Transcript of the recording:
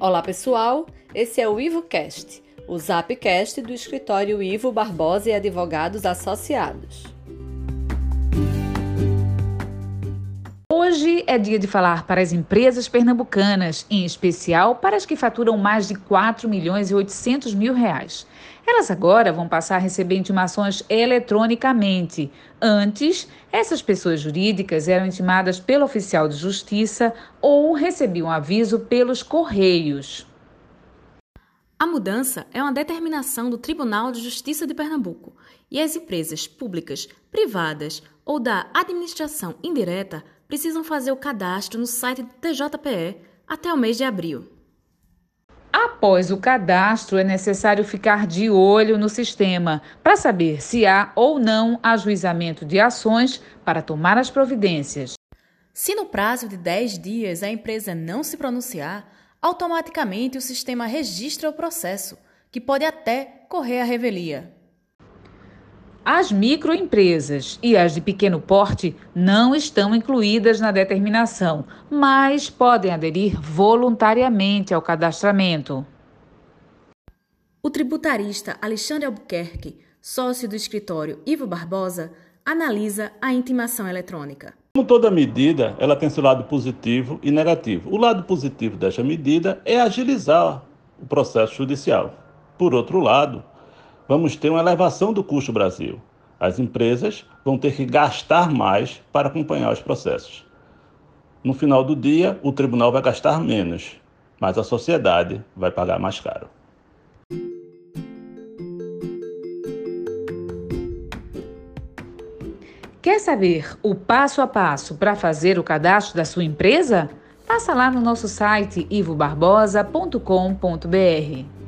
Olá pessoal, esse é o IvoCast, o Zapcast do escritório Ivo Barbosa e Advogados Associados. É dia de falar para as empresas pernambucanas, em especial para as que faturam mais de 4 milhões e 800 mil reais. Elas agora vão passar a receber intimações eletronicamente. Antes, essas pessoas jurídicas eram intimadas pelo oficial de justiça ou recebiam aviso pelos correios. A mudança é uma determinação do Tribunal de Justiça de Pernambuco e as empresas públicas, privadas ou da administração indireta precisam fazer o cadastro no site do TJPE até o mês de abril. Após o cadastro, é necessário ficar de olho no sistema para saber se há ou não ajuizamento de ações para tomar as providências. Se no prazo de 10 dias a empresa não se pronunciar, automaticamente o sistema registra o processo, que pode até correr a revelia. As microempresas e as de pequeno porte não estão incluídas na determinação, mas podem aderir voluntariamente ao cadastramento. O tributarista Alexandre Albuquerque, sócio do escritório Ivo Barbosa, analisa a intimação eletrônica. Como toda medida, ela tem seu lado positivo e negativo. O lado positivo desta medida é agilizar o processo judicial. Por outro lado, vamos ter uma elevação do custo Brasil. As empresas vão ter que gastar mais para acompanhar os processos. No final do dia, o tribunal vai gastar menos, mas a sociedade vai pagar mais caro. Quer saber o passo a passo para fazer o cadastro da sua empresa? Passa lá no nosso site ivobarbosa.com.br.